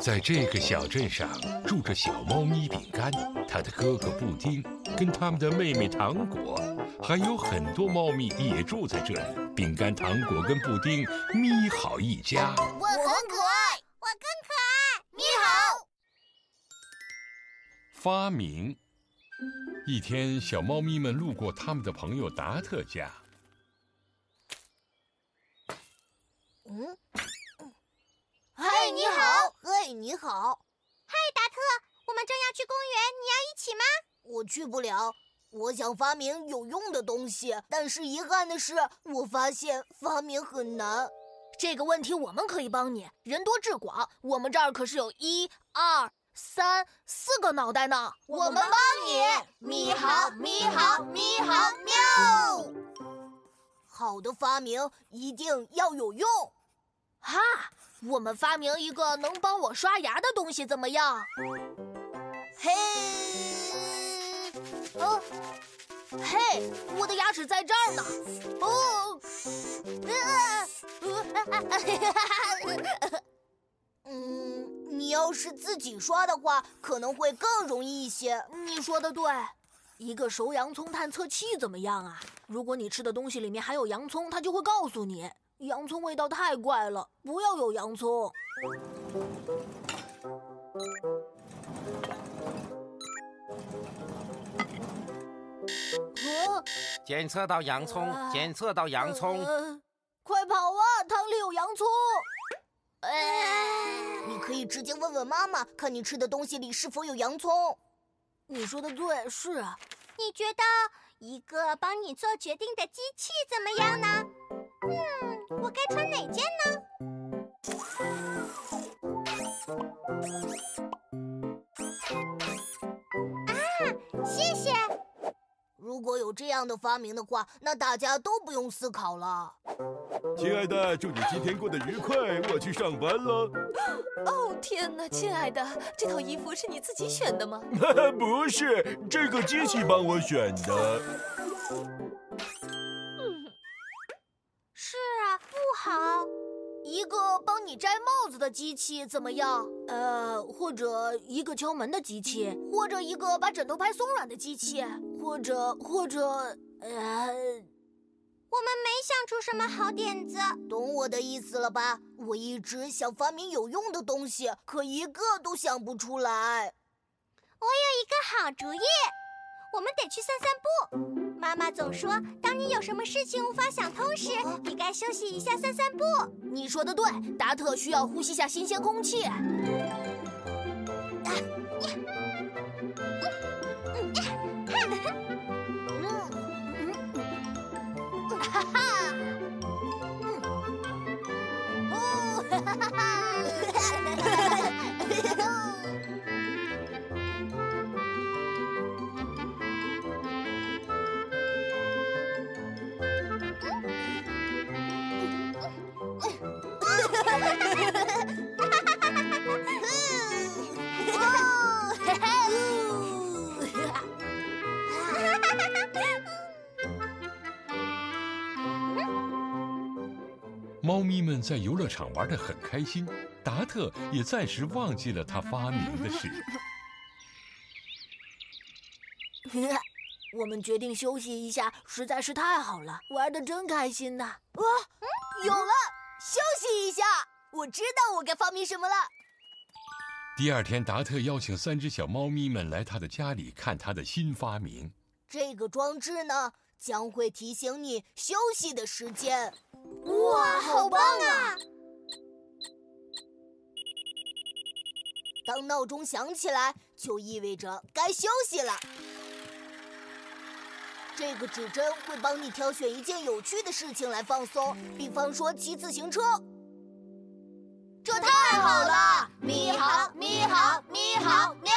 在这个小镇上住着小猫咪饼干，它的哥哥布丁，跟他们的妹妹糖果，还有很多猫咪也住在这里。饼干、糖果跟布丁，咪好一家。我很可爱，我更可爱，咪好。发明。一天，小猫咪们路过他们的朋友达特家。嗯。嗨，你好！嗨，你好！嗨，达特，我们正要去公园，你要一起吗？我去不了。我想发明有用的东西，但是遗憾的是，我发现发明很难。这个问题我们可以帮你。人多智广，我们这儿可是有一二三四个脑袋呢。我们帮你，咪好，咪好，咪好，喵！好的发明一定要有用。我们发明一个能帮我刷牙的东西，怎么样？嘿，哦，嘿，我的牙齿在这儿呢。哦，啊，哈哈哈嗯，你要是自己刷的话，可能会更容易一些。你说的对，一个熟洋葱探测器怎么样啊？如果你吃的东西里面含有洋葱，它就会告诉你。洋葱味道太怪了，不要有洋葱。检测到洋葱，检测到洋葱，快跑啊！汤里有洋葱。你可以直接问问妈妈，看你吃的东西里是否有洋葱。你说的对，是啊。你觉得一个帮你做决定的机器怎么样呢？该穿哪件呢？啊，谢谢。如果有这样的发明的话，那大家都不用思考了。亲爱的，祝你今天过得愉快，我去上班了。哦天哪，亲爱的，这套衣服是你自己选的吗？不是，这个机器帮我选的。个帮你摘帽子的机器怎么样？呃，或者一个敲门的机器，或者一个把枕头拍松软的机器，或者或者呃，我们没想出什么好点子。懂我的意思了吧？我一直想发明有用的东西，可一个都想不出来。我有一个好主意，我们得去散散步。妈妈总说，当你有什么事情无法想通时，你该休息一下，散散步。你说的对，达特需要呼吸下新鲜空气。哈哈哈猫咪们在游乐场玩得很开心，达特也暂时忘记了他发明的事。我们决定休息一下，实在是太好了，玩的真开心呐！哇，有了，休息一下。我知道我该发明什么了。第二天，达特邀请三只小猫咪们来他的家里看他的新发明。这个装置呢，将会提醒你休息的时间。哇，好棒啊！当闹钟响起来，就意味着该休息了。这个指针会帮你挑选一件有趣的事情来放松，比方说骑自行车。这太好了！咪好，咪好，咪好，喵。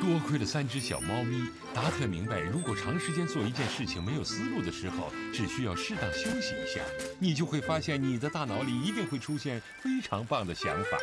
多亏了三只小猫咪，达特明白，如果长时间做一件事情没有思路的时候，只需要适当休息一下，你就会发现你的大脑里一定会出现非常棒的想法。